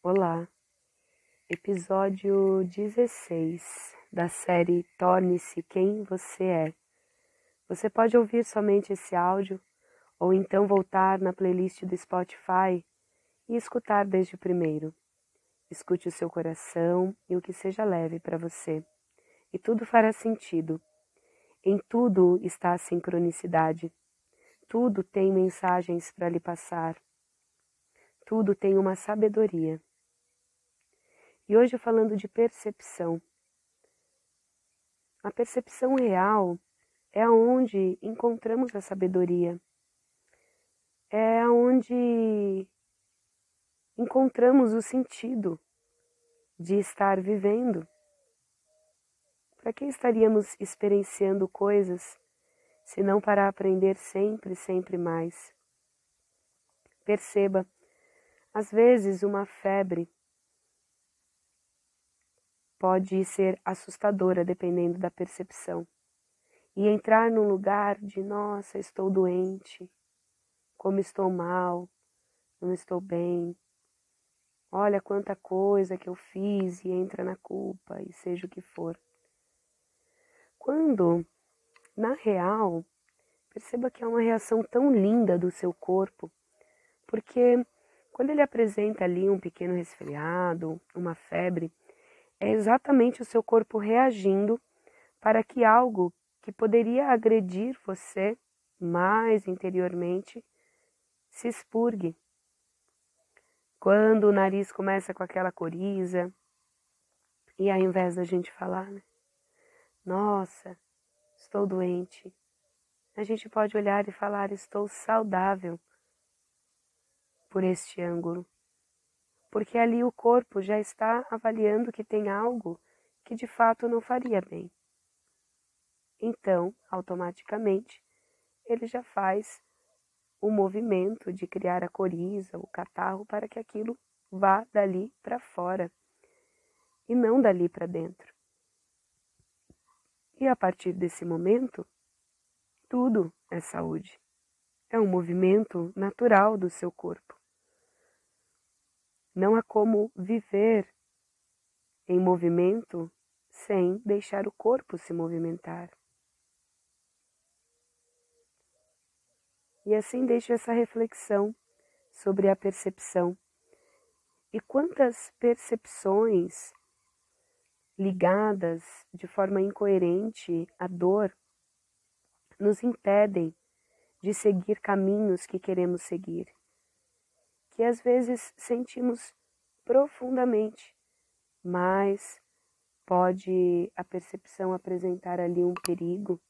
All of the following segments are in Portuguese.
Olá, episódio 16 da série Torne-se Quem Você É. Você pode ouvir somente esse áudio ou então voltar na playlist do Spotify e escutar desde o primeiro. Escute o seu coração e o que seja leve para você, e tudo fará sentido. Em tudo está a sincronicidade. Tudo tem mensagens para lhe passar. Tudo tem uma sabedoria. E hoje falando de percepção. A percepção real é aonde encontramos a sabedoria. É aonde encontramos o sentido de estar vivendo. Para que estaríamos experienciando coisas se não para aprender sempre, sempre mais? Perceba, às vezes uma febre pode ser assustadora dependendo da percepção. E entrar num lugar de, nossa, estou doente, como estou mal, não estou bem. Olha quanta coisa que eu fiz e entra na culpa e seja o que for. Quando, na real, perceba que é uma reação tão linda do seu corpo, porque quando ele apresenta ali um pequeno resfriado, uma febre, é exatamente o seu corpo reagindo para que algo que poderia agredir você mais interiormente se expurgue. Quando o nariz começa com aquela coriza, e ao invés da gente falar, né? Nossa, estou doente, a gente pode olhar e falar: estou saudável por este ângulo porque ali o corpo já está avaliando que tem algo que de fato não faria bem. Então, automaticamente, ele já faz o movimento de criar a coriza, o catarro, para que aquilo vá dali para fora e não dali para dentro. E a partir desse momento, tudo é saúde. É um movimento natural do seu corpo. Não há como viver em movimento sem deixar o corpo se movimentar. E assim deixo essa reflexão sobre a percepção. E quantas percepções ligadas de forma incoerente à dor nos impedem de seguir caminhos que queremos seguir que às vezes sentimos profundamente, mas pode a percepção apresentar ali um perigo.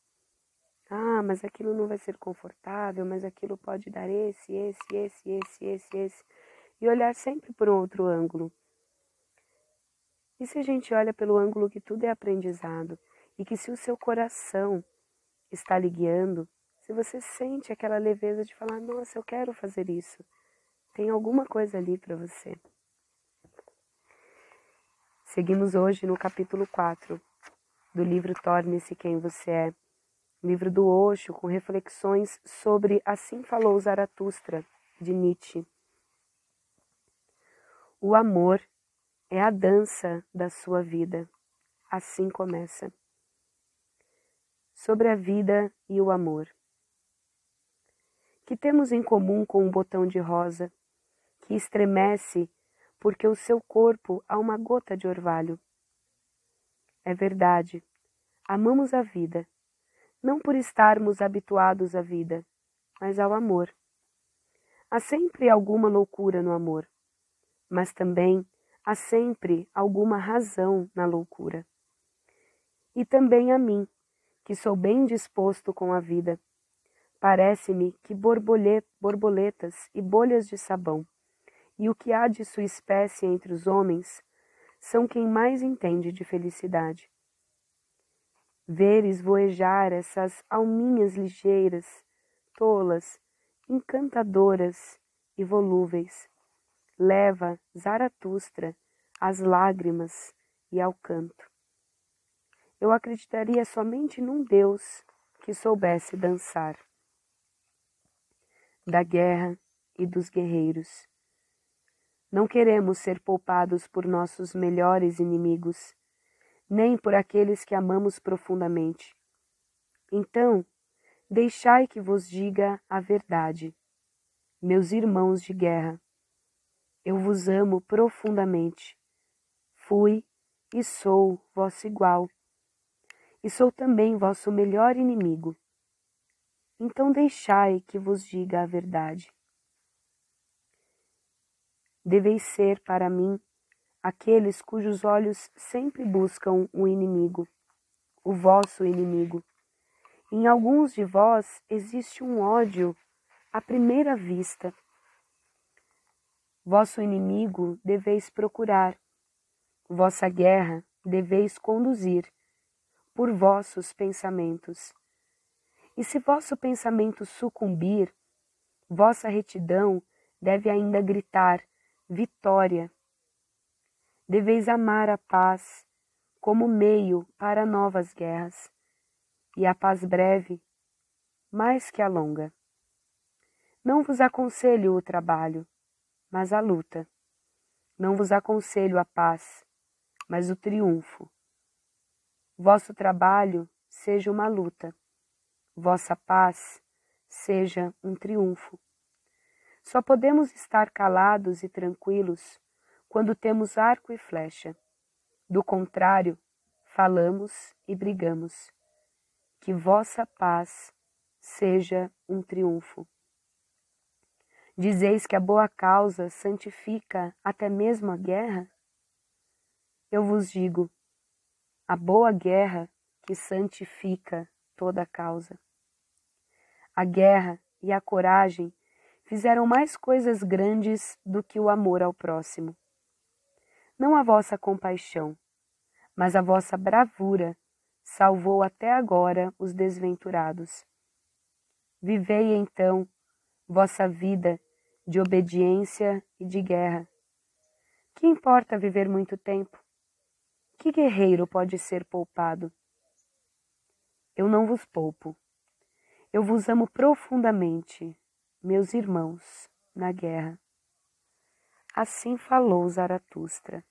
Ah, mas aquilo não vai ser confortável, mas aquilo pode dar esse, esse, esse, esse, esse, esse. E olhar sempre por um outro ângulo. E se a gente olha pelo ângulo que tudo é aprendizado e que se o seu coração está lhe guiando, se você sente aquela leveza de falar, nossa, eu quero fazer isso, tem alguma coisa ali para você. Seguimos hoje no capítulo 4 do livro Torne-se Quem Você É, livro do Osho com reflexões sobre Assim Falou Zaratustra, de Nietzsche. O amor é a dança da sua vida. Assim começa. Sobre a vida e o amor. Que temos em comum com um botão de rosa que estremece porque o seu corpo há uma gota de orvalho. É verdade, amamos a vida, não por estarmos habituados à vida, mas ao amor. Há sempre alguma loucura no amor, mas também há sempre alguma razão na loucura. E também a mim, que sou bem disposto com a vida. Parece-me que borboletas e bolhas de sabão e o que há de sua espécie entre os homens são quem mais entende de felicidade. Ver esvoejar essas alminhas ligeiras, tolas, encantadoras e volúveis, leva Zaratustra às lágrimas e ao canto. Eu acreditaria somente num Deus que soubesse dançar. Da guerra e dos guerreiros Não queremos ser poupados por nossos melhores inimigos, nem por aqueles que amamos profundamente. Então, deixai que vos diga a verdade, meus irmãos de guerra. Eu vos amo profundamente. Fui e sou vosso igual, e sou também vosso melhor inimigo. Então deixai que vos diga a verdade. Deveis ser para mim aqueles cujos olhos sempre buscam o inimigo, o vosso inimigo. Em alguns de vós existe um ódio à primeira vista. Vosso inimigo deveis procurar, vossa guerra deveis conduzir por vossos pensamentos. E se vosso pensamento sucumbir, vossa retidão deve ainda gritar vitória. Deveis amar a paz como meio para novas guerras, e a paz breve mais que a longa. Não vos aconselho o trabalho, mas a luta. Não vos aconselho a paz, mas o triunfo. Vosso trabalho seja uma luta, vossa paz seja um triunfo. Só podemos estar calados e tranquilos quando temos arco e flecha. Do contrário, falamos e brigamos. Que vossa paz seja um triunfo. Dizeis que a boa causa santifica até mesmo a guerra? Eu vos digo, a boa guerra que santifica toda a causa. A guerra e a coragem fizeram mais coisas grandes do que o amor ao próximo. Não a vossa compaixão, mas a vossa bravura salvou até agora os desventurados. Vivei então vossa vida de obediência e de guerra. Que importa viver muito tempo? Que guerreiro pode ser poupado? Eu não vos poupo. Eu vos amo profundamente, meus irmãos, na guerra. Assim falou Zaratustra.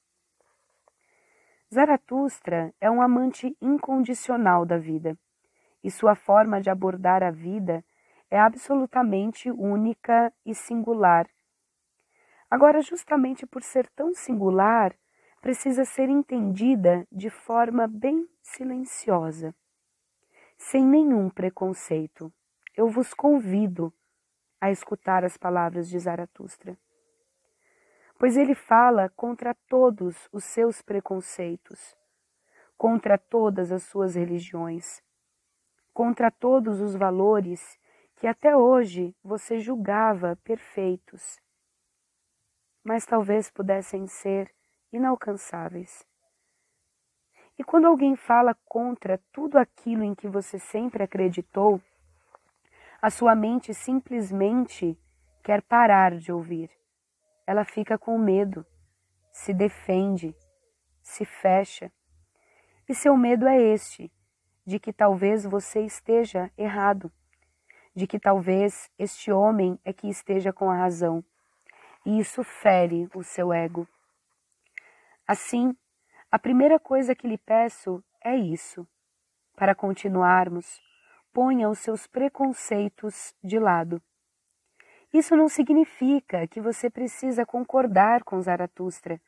Zaratustra é um amante incondicional da vida, e sua forma de abordar a vida é absolutamente única e singular. Agora, justamente por ser tão singular, precisa ser entendida de forma bem silenciosa, sem nenhum preconceito. Eu vos convido a escutar as palavras de Zaratustra. Pois ele fala contra todos os seus preconceitos, contra todas as suas religiões, contra todos os valores que até hoje você julgava perfeitos, mas talvez pudessem ser inalcançáveis. E quando alguém fala contra tudo aquilo em que você sempre acreditou, a sua mente simplesmente quer parar de ouvir. Ela fica com medo, se defende, se fecha. E seu medo é este, de que talvez você esteja errado, de que talvez este homem é que esteja com a razão. E isso fere o seu ego. Assim, a primeira coisa que lhe peço é isso, para continuarmos ponha os seus preconceitos de lado. Isso não significa que você precisa concordar com Zaratustra.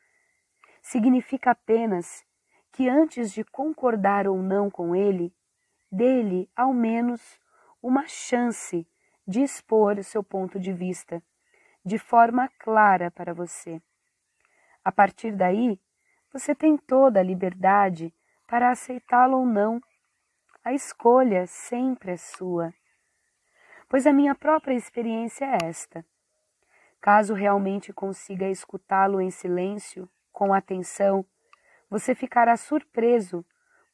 Significa apenas que antes de concordar ou não com ele, dele ao menos uma chance de expor o seu ponto de vista de forma clara para você. A partir daí, você tem toda a liberdade para aceitá-lo ou não a escolha sempre é sua. Pois a minha própria experiência é esta. Caso realmente consiga escutá-lo em silêncio, com atenção, você ficará surpreso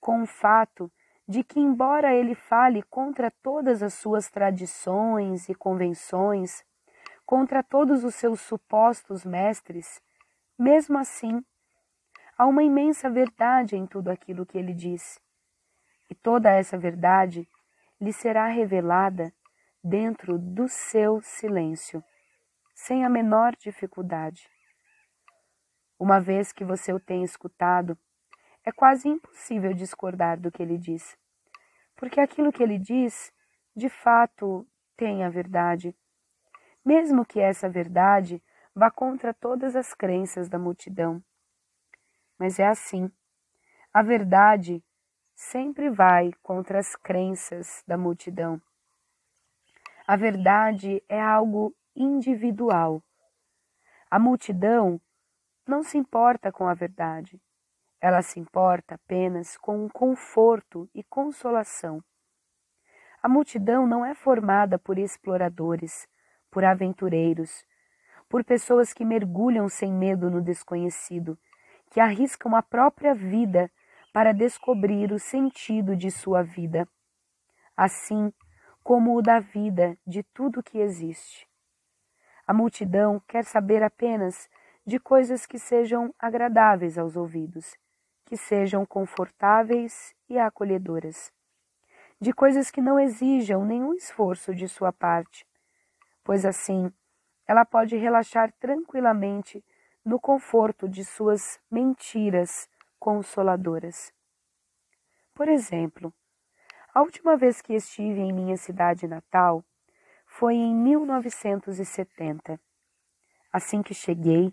com o fato de que, embora ele fale contra todas as suas tradições e convenções, contra todos os seus supostos mestres, mesmo assim, há uma imensa verdade em tudo aquilo que ele diz. E toda essa verdade lhe será revelada dentro do seu silêncio, sem a menor dificuldade. Uma vez que você o tem escutado, é quase impossível discordar do que ele diz, porque aquilo que ele diz, de fato, tem a verdade. Mesmo que essa verdade vá contra todas as crenças da multidão. Mas é assim. A verdade sempre vai contra as crenças da multidão. A verdade é algo individual. A multidão não se importa com a verdade. Ela se importa apenas com o conforto e consolação. A multidão não é formada por exploradores, por aventureiros, por pessoas que mergulham sem medo no desconhecido, que arriscam a própria vida para descobrir o sentido de sua vida, assim como o da vida de tudo que existe. A multidão quer saber apenas de coisas que sejam agradáveis aos ouvidos que sejam confortáveis e acolhedoras, de coisas que não exijam nenhum esforço de sua parte, pois assim ela pode relaxar tranquilamente no conforto de suas mentiras consoladoras. Por exemplo, a última vez que estive em minha cidade natal foi em 1970. Assim que cheguei,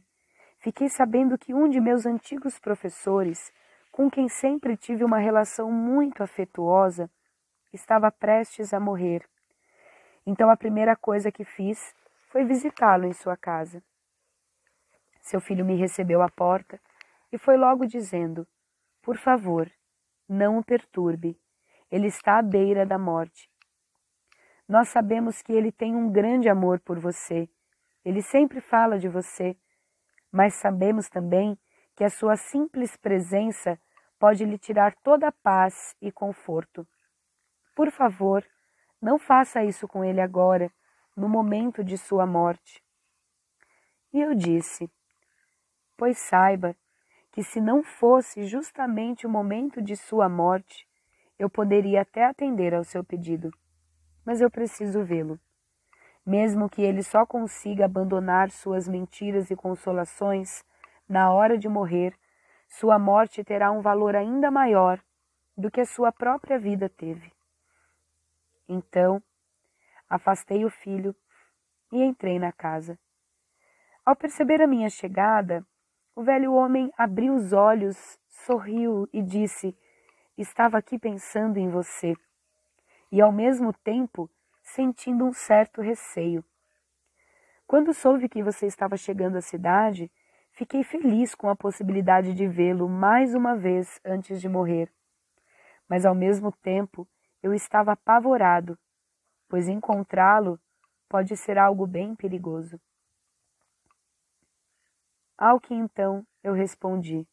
fiquei sabendo que um de meus antigos professores com quem sempre tive uma relação muito afetuosa, estava prestes a morrer. Então a primeira coisa que fiz foi visitá-lo em sua casa. Seu filho me recebeu à porta e foi logo dizendo: Por favor, não o perturbe. Ele está à beira da morte. Nós sabemos que ele tem um grande amor por você. Ele sempre fala de você, mas sabemos também que a sua simples presença pode lhe tirar toda a paz e conforto. Por favor, não faça isso com ele agora, no momento de sua morte. E eu disse: Pois saiba que se não fosse justamente o momento de sua morte, eu poderia até atender ao seu pedido. Mas eu preciso vê-lo. Mesmo que ele só consiga abandonar suas mentiras e consolações na hora de morrer, sua morte terá um valor ainda maior do que a sua própria vida teve. Então, afastei o filho e entrei na casa. Ao perceber a minha chegada, o velho homem abriu os olhos, sorriu e disse: Estava aqui pensando em você, e ao mesmo tempo sentindo um certo receio. Quando soube que você estava chegando à cidade, Fiquei feliz com a possibilidade de vê-lo mais uma vez antes de morrer. Mas ao mesmo tempo eu estava apavorado, pois encontrá-lo pode ser algo bem perigoso. Ao que então eu respondi: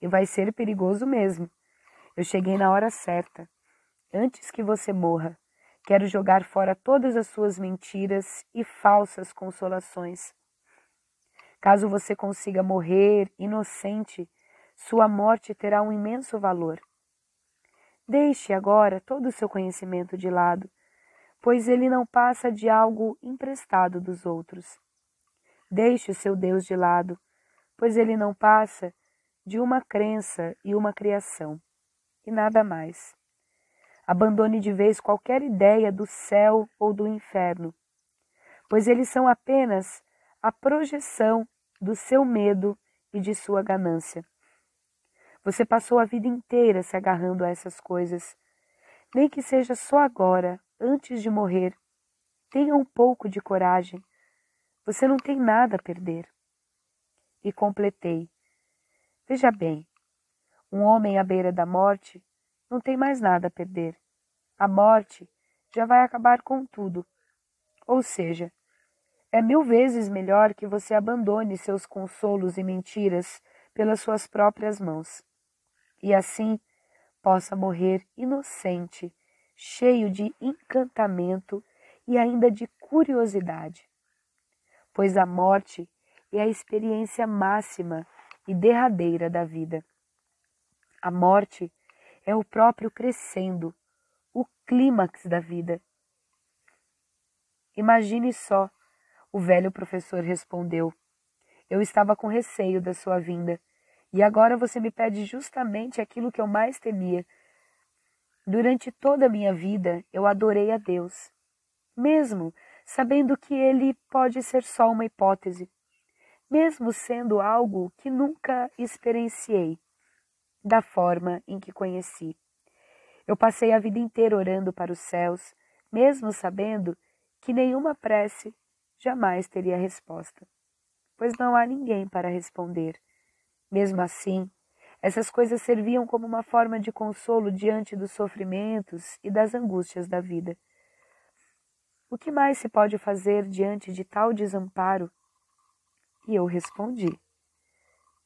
E vai ser perigoso mesmo. Eu cheguei na hora certa. Antes que você morra, quero jogar fora todas as suas mentiras e falsas consolações. Caso você consiga morrer inocente, sua morte terá um imenso valor. Deixe agora todo o seu conhecimento de lado, pois ele não passa de algo emprestado dos outros. Deixe o seu Deus de lado, pois ele não passa de uma crença e uma criação, e nada mais. Abandone de vez qualquer ideia do céu ou do inferno, pois eles são apenas a projeção do seu medo e de sua ganância. Você passou a vida inteira se agarrando a essas coisas. Nem que seja só agora, antes de morrer. Tenha um pouco de coragem. Você não tem nada a perder. E completei. Veja bem, um homem à beira da morte não tem mais nada a perder. A morte já vai acabar com tudo. Ou seja, é mil vezes melhor que você abandone seus consolos e mentiras pelas suas próprias mãos, e assim possa morrer inocente, cheio de encantamento e ainda de curiosidade. Pois a morte é a experiência máxima e derradeira da vida. A morte é o próprio crescendo, o clímax da vida. Imagine só o velho professor respondeu: Eu estava com receio da sua vinda, e agora você me pede justamente aquilo que eu mais temia. Durante toda a minha vida, eu adorei a Deus, mesmo sabendo que ele pode ser só uma hipótese, mesmo sendo algo que nunca experienciei da forma em que conheci. Eu passei a vida inteira orando para os céus, mesmo sabendo que nenhuma prece jamais teria resposta, pois não há ninguém para responder. Mesmo assim, essas coisas serviam como uma forma de consolo diante dos sofrimentos e das angústias da vida. O que mais se pode fazer diante de tal desamparo? E eu respondi: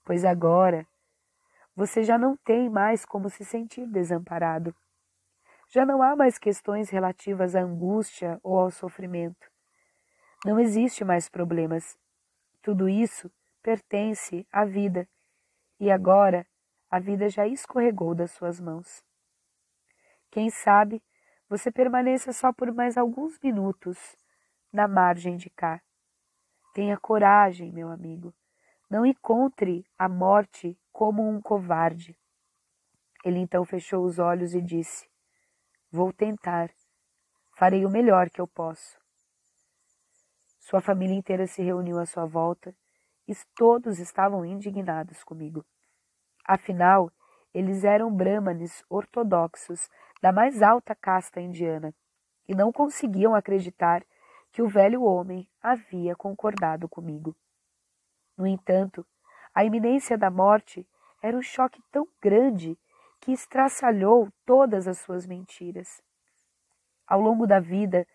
Pois agora você já não tem mais como se sentir desamparado. Já não há mais questões relativas à angústia ou ao sofrimento. Não existe mais problemas. Tudo isso pertence à vida e agora a vida já escorregou das suas mãos. Quem sabe você permaneça só por mais alguns minutos na margem de cá. Tenha coragem, meu amigo. Não encontre a morte como um covarde. Ele então fechou os olhos e disse: Vou tentar. Farei o melhor que eu posso. Sua família inteira se reuniu à sua volta e todos estavam indignados comigo. Afinal, eles eram brahmanes ortodoxos da mais alta casta indiana e não conseguiam acreditar que o velho homem havia concordado comigo. No entanto, a iminência da morte era um choque tão grande que estraçalhou todas as suas mentiras. Ao longo da vida,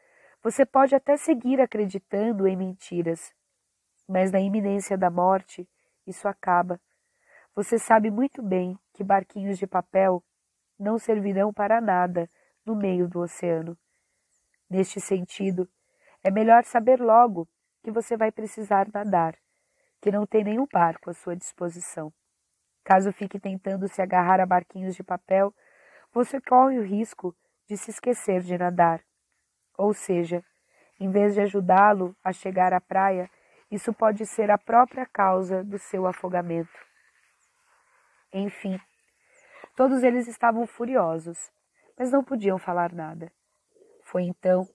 você pode até seguir acreditando em mentiras, mas na iminência da morte, isso acaba. Você sabe muito bem que barquinhos de papel não servirão para nada no meio do oceano. Neste sentido, é melhor saber logo que você vai precisar nadar, que não tem nenhum barco à sua disposição. Caso fique tentando se agarrar a barquinhos de papel, você corre o risco de se esquecer de nadar. Ou seja, em vez de ajudá-lo a chegar à praia, isso pode ser a própria causa do seu afogamento. Enfim, todos eles estavam furiosos, mas não podiam falar nada. Foi então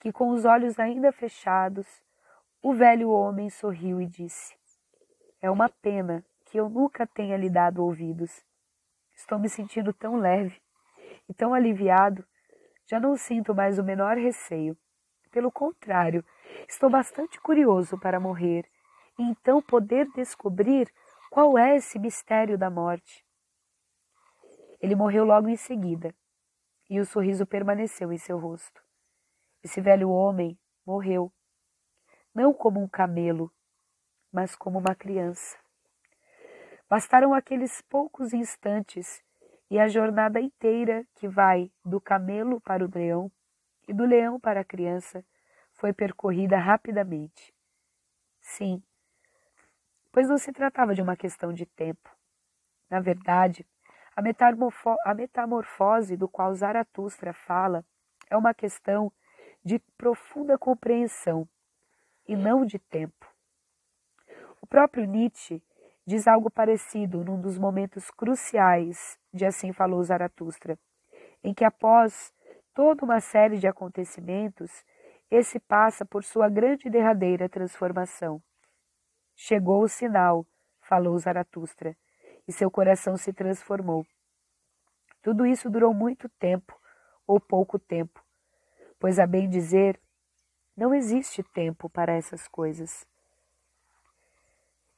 que, com os olhos ainda fechados, o velho homem sorriu e disse: É uma pena que eu nunca tenha lhe dado ouvidos. Estou me sentindo tão leve e tão aliviado já não sinto mais o menor receio. Pelo contrário, estou bastante curioso para morrer e então poder descobrir qual é esse mistério da morte. Ele morreu logo em seguida e o sorriso permaneceu em seu rosto. Esse velho homem morreu, não como um camelo, mas como uma criança. Bastaram aqueles poucos instantes e a jornada inteira que vai do camelo para o leão e do leão para a criança foi percorrida rapidamente. Sim, pois não se tratava de uma questão de tempo. Na verdade, a, a metamorfose do qual Zaratustra fala é uma questão de profunda compreensão e não de tempo. O próprio Nietzsche diz algo parecido num dos momentos cruciais de Assim Falou Zaratustra, em que após toda uma série de acontecimentos, esse passa por sua grande e derradeira transformação. Chegou o sinal, falou Zaratustra, e seu coração se transformou. Tudo isso durou muito tempo, ou pouco tempo, pois, a bem dizer, não existe tempo para essas coisas.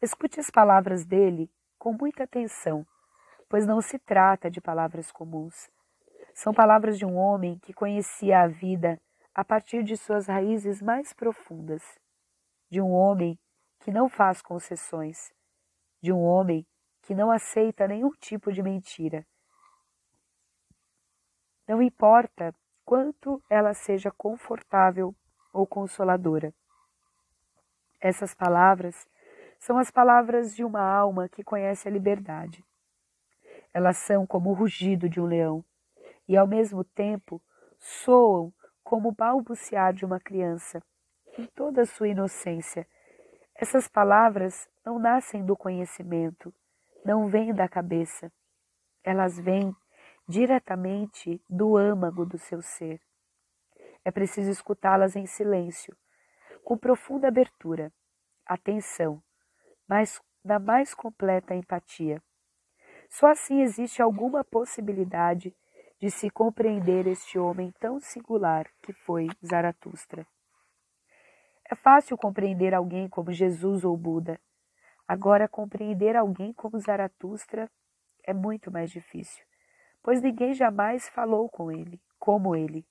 Escute as palavras dele com muita atenção, pois não se trata de palavras comuns. São palavras de um homem que conhecia a vida a partir de suas raízes mais profundas, de um homem que não faz concessões, de um homem que não aceita nenhum tipo de mentira. Não importa quanto ela seja confortável ou consoladora. Essas palavras são as palavras de uma alma que conhece a liberdade. Elas são como o rugido de um leão e, ao mesmo tempo, soam como o balbuciar de uma criança, em toda a sua inocência. Essas palavras não nascem do conhecimento, não vêm da cabeça. Elas vêm diretamente do âmago do seu ser. É preciso escutá-las em silêncio, com profunda abertura, atenção, mas na mais completa empatia. Só assim existe alguma possibilidade de se compreender este homem tão singular que foi Zaratustra. É fácil compreender alguém como Jesus ou Buda. Agora, compreender alguém como Zaratustra é muito mais difícil, pois ninguém jamais falou com ele, como ele.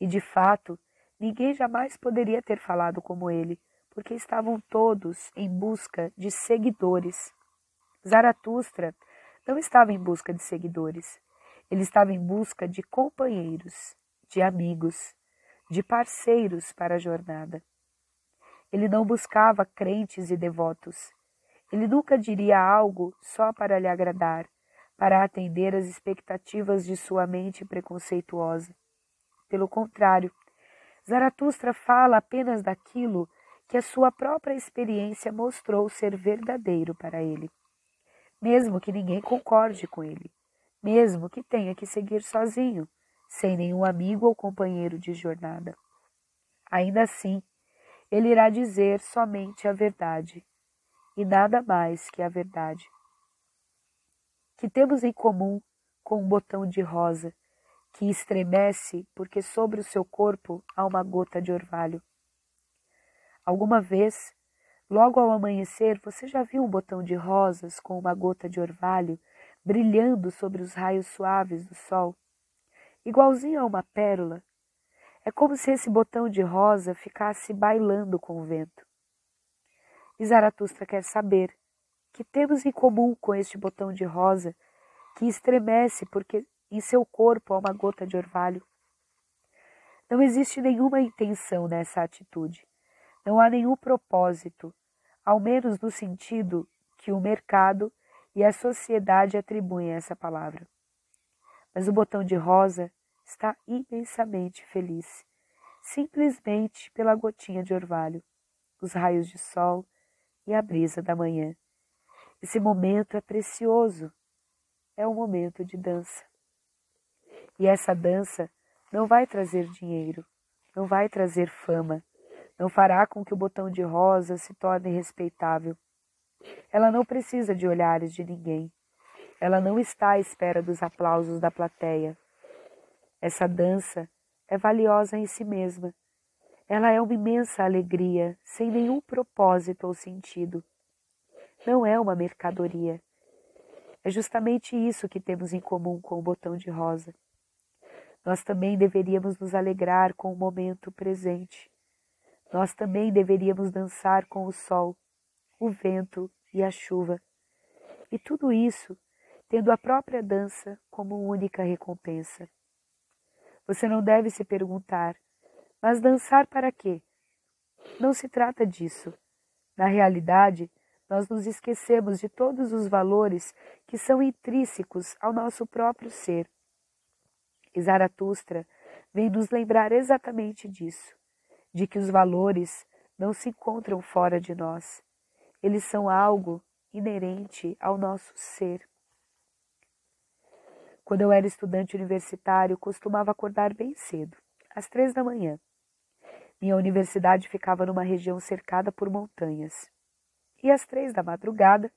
E, de fato, ninguém jamais poderia ter falado como ele, porque estavam todos em busca de seguidores. Zaratustra não estava em busca de seguidores, ele estava em busca de companheiros, de amigos, de parceiros para a jornada. Ele não buscava crentes e devotos. Ele nunca diria algo só para lhe agradar, para atender às expectativas de sua mente preconceituosa. Pelo contrário, Zaratustra fala apenas daquilo que a sua própria experiência mostrou ser verdadeiro para ele, mesmo que ninguém concorde com ele, mesmo que tenha que seguir sozinho, sem nenhum amigo ou companheiro de jornada. Ainda assim, ele irá dizer somente a verdade, e nada mais que a verdade. Que temos em comum com um botão de rosa que estremece porque sobre o seu corpo há uma gota de orvalho. Alguma vez, logo ao amanhecer, você já viu um botão de rosas com uma gota de orvalho brilhando sobre os raios suaves do sol? Igualzinho a uma pérola, é como se esse botão de rosa ficasse bailando com o vento. E Zaratustra quer saber que temos em comum com este botão de rosa que estremece porque em seu corpo há uma gota de orvalho. Não existe nenhuma intenção nessa atitude. Não há nenhum propósito, ao menos no sentido que o mercado e a sociedade atribuem a essa palavra. Mas o botão de rosa está imensamente feliz, simplesmente pela gotinha de orvalho, os raios de sol e a brisa da manhã. Esse momento é precioso, é um momento de dança. E essa dança não vai trazer dinheiro, não vai trazer fama, não fará com que o botão de rosa se torne respeitável. Ela não precisa de olhares de ninguém. Ela não está à espera dos aplausos da plateia. Essa dança é valiosa em si mesma. Ela é uma imensa alegria, sem nenhum propósito ou sentido. Não é uma mercadoria. É justamente isso que temos em comum com o botão de rosa. Nós também deveríamos nos alegrar com o momento presente. Nós também deveríamos dançar com o sol, o vento e a chuva. E tudo isso tendo a própria dança como única recompensa. Você não deve se perguntar, mas dançar para quê? Não se trata disso. Na realidade, nós nos esquecemos de todos os valores que são intrínsecos ao nosso próprio ser. E Zaratustra vem nos lembrar exatamente disso, de que os valores não se encontram fora de nós. Eles são algo inerente ao nosso ser. Quando eu era estudante universitário, costumava acordar bem cedo, às três da manhã. Minha universidade ficava numa região cercada por montanhas. E às três da madrugada,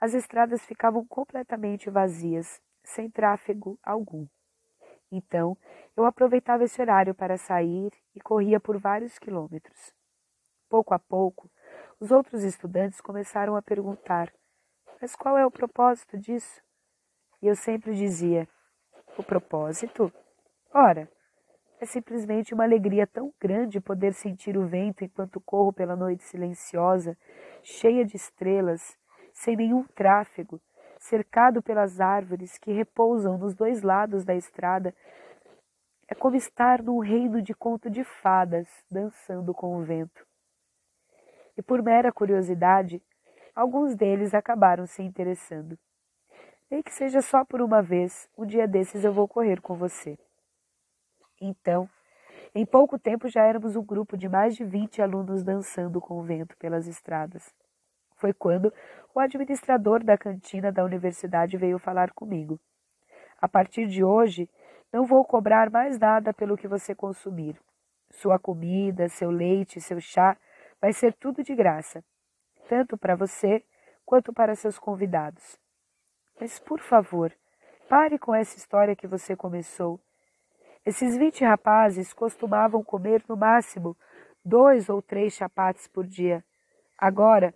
as estradas ficavam completamente vazias, sem tráfego algum. Então, eu aproveitava esse horário para sair e corria por vários quilômetros. Pouco a pouco, os outros estudantes começaram a perguntar: Mas qual é o propósito disso? E eu sempre dizia: o propósito? Ora, é simplesmente uma alegria tão grande poder sentir o vento enquanto corro pela noite silenciosa, cheia de estrelas, sem nenhum tráfego, cercado pelas árvores que repousam nos dois lados da estrada. É como estar num reino de conto de fadas, dançando com o vento. E por mera curiosidade, alguns deles acabaram se interessando. Nem que seja só por uma vez, um dia desses eu vou correr com você. Então, em pouco tempo já éramos um grupo de mais de 20 alunos dançando com o vento pelas estradas. Foi quando o administrador da cantina da universidade veio falar comigo. A partir de hoje, não vou cobrar mais nada pelo que você consumir. Sua comida, seu leite, seu chá, vai ser tudo de graça, tanto para você quanto para seus convidados. Mas, por favor, pare com essa história que você começou. Esses vinte rapazes costumavam comer no máximo dois ou três chapates por dia. Agora,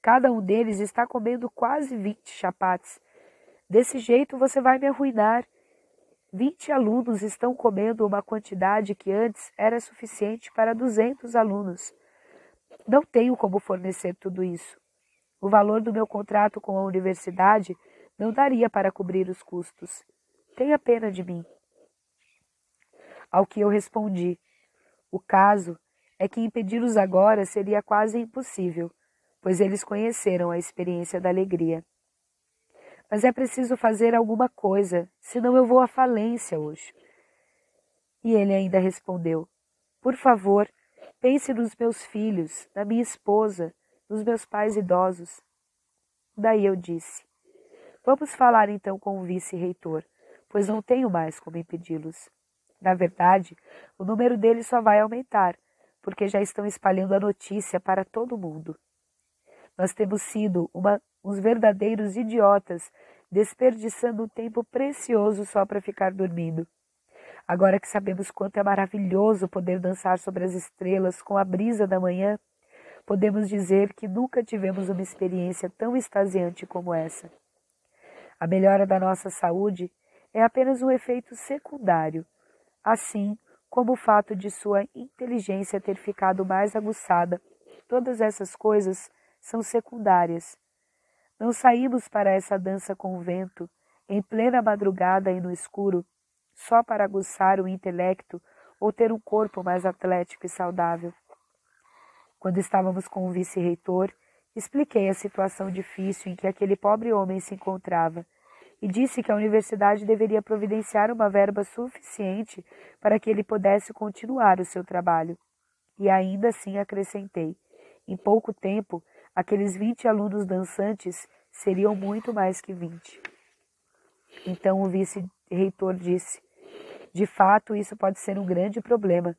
cada um deles está comendo quase vinte chapates. Desse jeito você vai me arruinar. Vinte alunos estão comendo uma quantidade que antes era suficiente para duzentos alunos. Não tenho como fornecer tudo isso. O valor do meu contrato com a universidade não daria para cobrir os custos. Tenha pena de mim. Ao que eu respondi: O caso é que impedi-los agora seria quase impossível, pois eles conheceram a experiência da alegria. Mas é preciso fazer alguma coisa, senão eu vou à falência hoje. E ele ainda respondeu: Por favor, pense nos meus filhos, na minha esposa, nos meus pais idosos. Daí eu disse: Vamos falar então com o vice-reitor, pois não tenho mais como impedi-los. Na verdade, o número deles só vai aumentar, porque já estão espalhando a notícia para todo mundo. Nós temos sido uma, uns verdadeiros idiotas, desperdiçando um tempo precioso só para ficar dormindo. Agora que sabemos quanto é maravilhoso poder dançar sobre as estrelas com a brisa da manhã, podemos dizer que nunca tivemos uma experiência tão extasiante como essa. A melhora da nossa saúde é apenas um efeito secundário assim como o fato de sua inteligência ter ficado mais aguçada. Todas essas coisas são secundárias. Não saímos para essa dança com o vento, em plena madrugada e no escuro, só para aguçar o intelecto ou ter um corpo mais atlético e saudável. Quando estávamos com o vice-reitor, expliquei a situação difícil em que aquele pobre homem se encontrava e disse que a universidade deveria providenciar uma verba suficiente para que ele pudesse continuar o seu trabalho. E ainda assim acrescentei: em pouco tempo, aqueles vinte alunos dançantes seriam muito mais que vinte. Então o vice-reitor disse: De fato, isso pode ser um grande problema.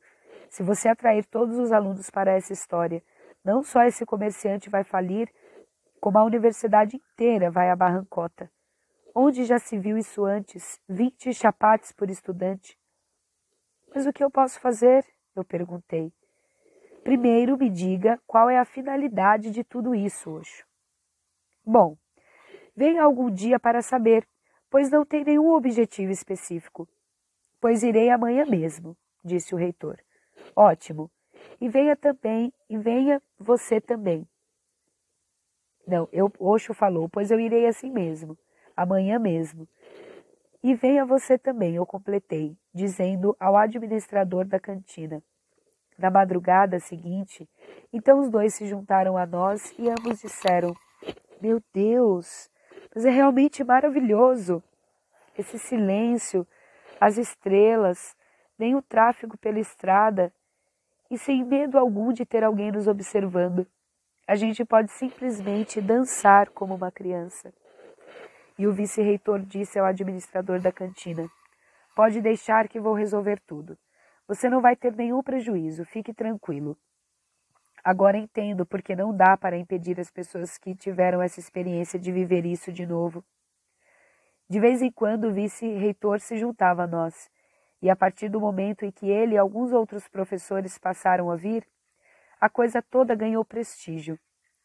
Se você atrair todos os alunos para essa história, não só esse comerciante vai falir, como a universidade inteira vai à barrancota. Onde já se viu isso antes? Vinte chapates por estudante. Mas o que eu posso fazer? Eu perguntei. Primeiro me diga qual é a finalidade de tudo isso, Oxo. Bom, venha algum dia para saber, pois não tem nenhum objetivo específico. Pois irei amanhã mesmo, disse o reitor. Ótimo. E venha também, e venha você também. Não, eu, Oxo falou, pois eu irei assim mesmo amanhã mesmo. E venha você também, eu completei, dizendo ao administrador da cantina. Na madrugada seguinte, então os dois se juntaram a nós e ambos disseram: Meu Deus, mas é realmente maravilhoso! Esse silêncio, as estrelas, nem o tráfego pela estrada, e sem medo algum de ter alguém nos observando. A gente pode simplesmente dançar como uma criança. E o vice-reitor disse ao administrador da cantina: Pode deixar que vou resolver tudo. Você não vai ter nenhum prejuízo, fique tranquilo. Agora entendo porque não dá para impedir as pessoas que tiveram essa experiência de viver isso de novo. De vez em quando o vice-reitor se juntava a nós, e a partir do momento em que ele e alguns outros professores passaram a vir, a coisa toda ganhou prestígio.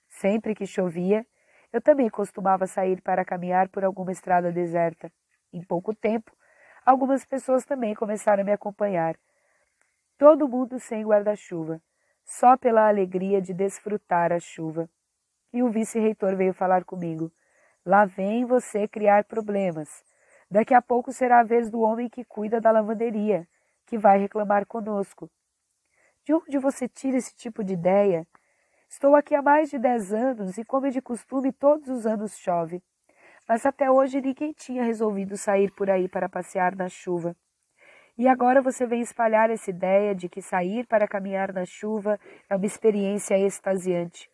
Sempre que chovia, eu também costumava sair para caminhar por alguma estrada deserta. Em pouco tempo, algumas pessoas também começaram a me acompanhar. Todo mundo sem guarda-chuva, só pela alegria de desfrutar a chuva. E o vice-reitor veio falar comigo. Lá vem você criar problemas. Daqui a pouco será a vez do homem que cuida da lavanderia, que vai reclamar conosco. De onde você tira esse tipo de ideia? Estou aqui há mais de dez anos e, como é de costume, todos os anos chove. Mas até hoje ninguém tinha resolvido sair por aí para passear na chuva. E agora você vem espalhar essa ideia de que sair para caminhar na chuva é uma experiência extasiante.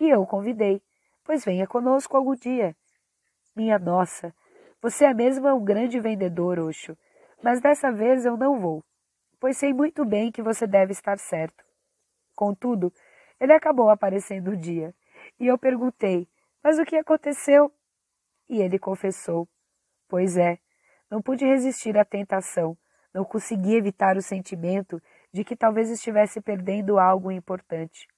E eu o convidei, pois venha conosco algum dia. Minha nossa, você é mesmo um grande vendedor, Oxo, mas dessa vez eu não vou, pois sei muito bem que você deve estar certo. Contudo, ele acabou aparecendo um dia, e eu perguntei, mas o que aconteceu? E ele confessou, pois é, não pude resistir à tentação, não consegui evitar o sentimento de que talvez estivesse perdendo algo importante.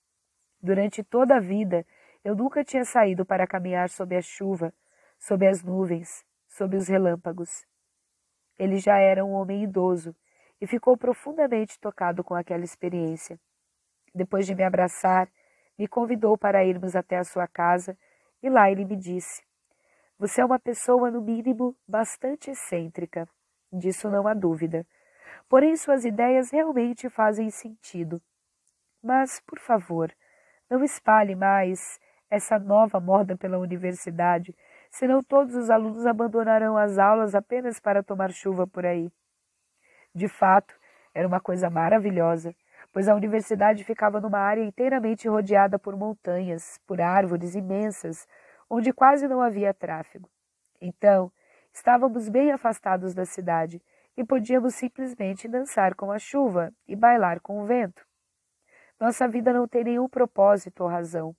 Durante toda a vida, eu nunca tinha saído para caminhar sob a chuva, sob as nuvens, sob os relâmpagos. Ele já era um homem idoso e ficou profundamente tocado com aquela experiência. Depois de me abraçar, me convidou para irmos até a sua casa e lá ele me disse: Você é uma pessoa, no mínimo, bastante excêntrica. Disso não há dúvida. Porém, suas ideias realmente fazem sentido. Mas, por favor, não espalhe mais essa nova moda pela universidade, senão todos os alunos abandonarão as aulas apenas para tomar chuva por aí. De fato, era uma coisa maravilhosa, pois a universidade ficava numa área inteiramente rodeada por montanhas, por árvores imensas, onde quase não havia tráfego. Então, estávamos bem afastados da cidade e podíamos simplesmente dançar com a chuva e bailar com o vento. Nossa vida não tem nenhum propósito ou razão.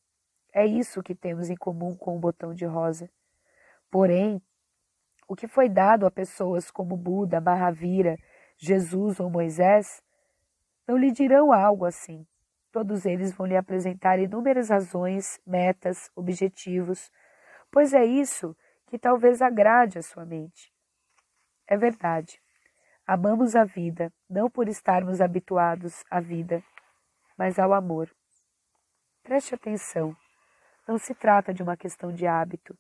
É isso que temos em comum com o botão de rosa. Porém, o que foi dado a pessoas como Buda, Mahavira, Jesus ou Moisés, não lhe dirão algo assim. Todos eles vão lhe apresentar inúmeras razões, metas, objetivos, pois é isso que talvez agrade a sua mente. É verdade. Amamos a vida, não por estarmos habituados à vida, mas ao amor. Preste atenção. Não se trata de uma questão de hábito,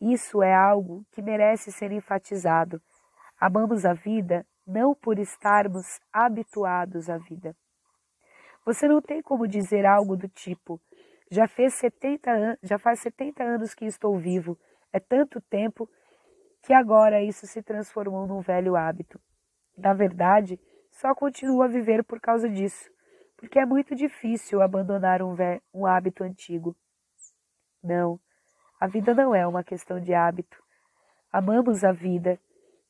isso é algo que merece ser enfatizado. Amamos a vida não por estarmos habituados à vida. Você não tem como dizer algo do tipo: já, fez 70 já faz 70 anos que estou vivo, é tanto tempo que agora isso se transformou num velho hábito. Na verdade, só continuo a viver por causa disso, porque é muito difícil abandonar um, um hábito antigo. Não, a vida não é uma questão de hábito. Amamos a vida,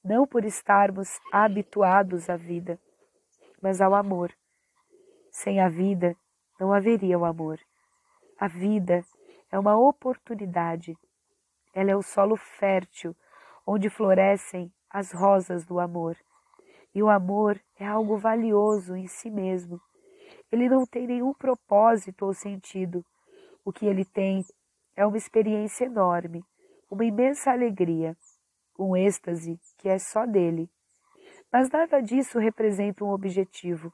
não por estarmos habituados à vida, mas ao amor. Sem a vida, não haveria o amor. A vida é uma oportunidade. Ela é o solo fértil onde florescem as rosas do amor. E o amor é algo valioso em si mesmo. Ele não tem nenhum propósito ou sentido. O que ele tem é uma experiência enorme, uma imensa alegria, um êxtase que é só dele. Mas nada disso representa um objetivo.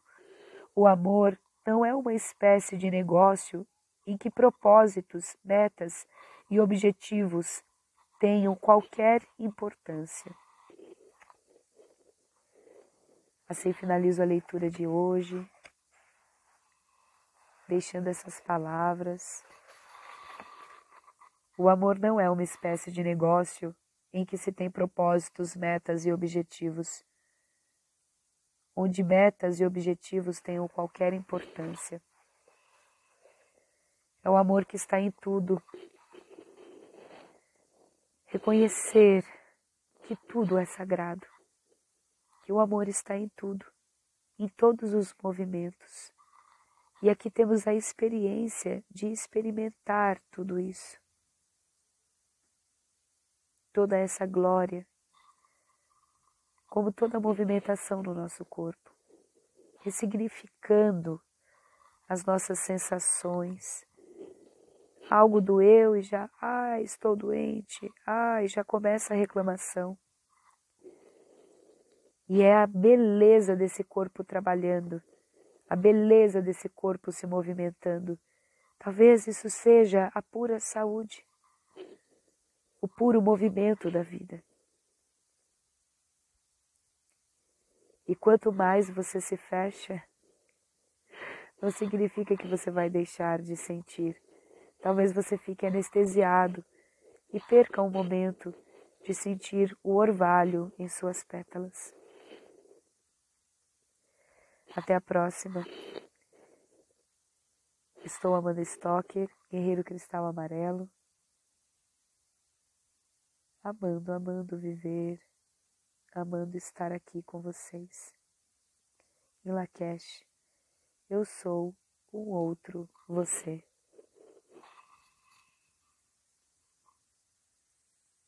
O amor não é uma espécie de negócio em que propósitos, metas e objetivos tenham qualquer importância. Assim finalizo a leitura de hoje, deixando essas palavras o amor não é uma espécie de negócio em que se tem propósitos, metas e objetivos, onde metas e objetivos tenham qualquer importância. É o amor que está em tudo. Reconhecer que tudo é sagrado, que o amor está em tudo, em todos os movimentos. E aqui temos a experiência de experimentar tudo isso toda essa glória, como toda a movimentação no nosso corpo, ressignificando as nossas sensações. Algo doeu e já, ai, ah, estou doente, ai, ah, já começa a reclamação. E é a beleza desse corpo trabalhando, a beleza desse corpo se movimentando. Talvez isso seja a pura saúde o puro movimento da vida. E quanto mais você se fecha, não significa que você vai deixar de sentir. Talvez você fique anestesiado e perca um momento de sentir o orvalho em suas pétalas. Até a próxima. Estou Amanda Stocker, Guerreiro Cristal Amarelo. Amando, amando viver, amando estar aqui com vocês. Em Lakesh, eu sou um outro você.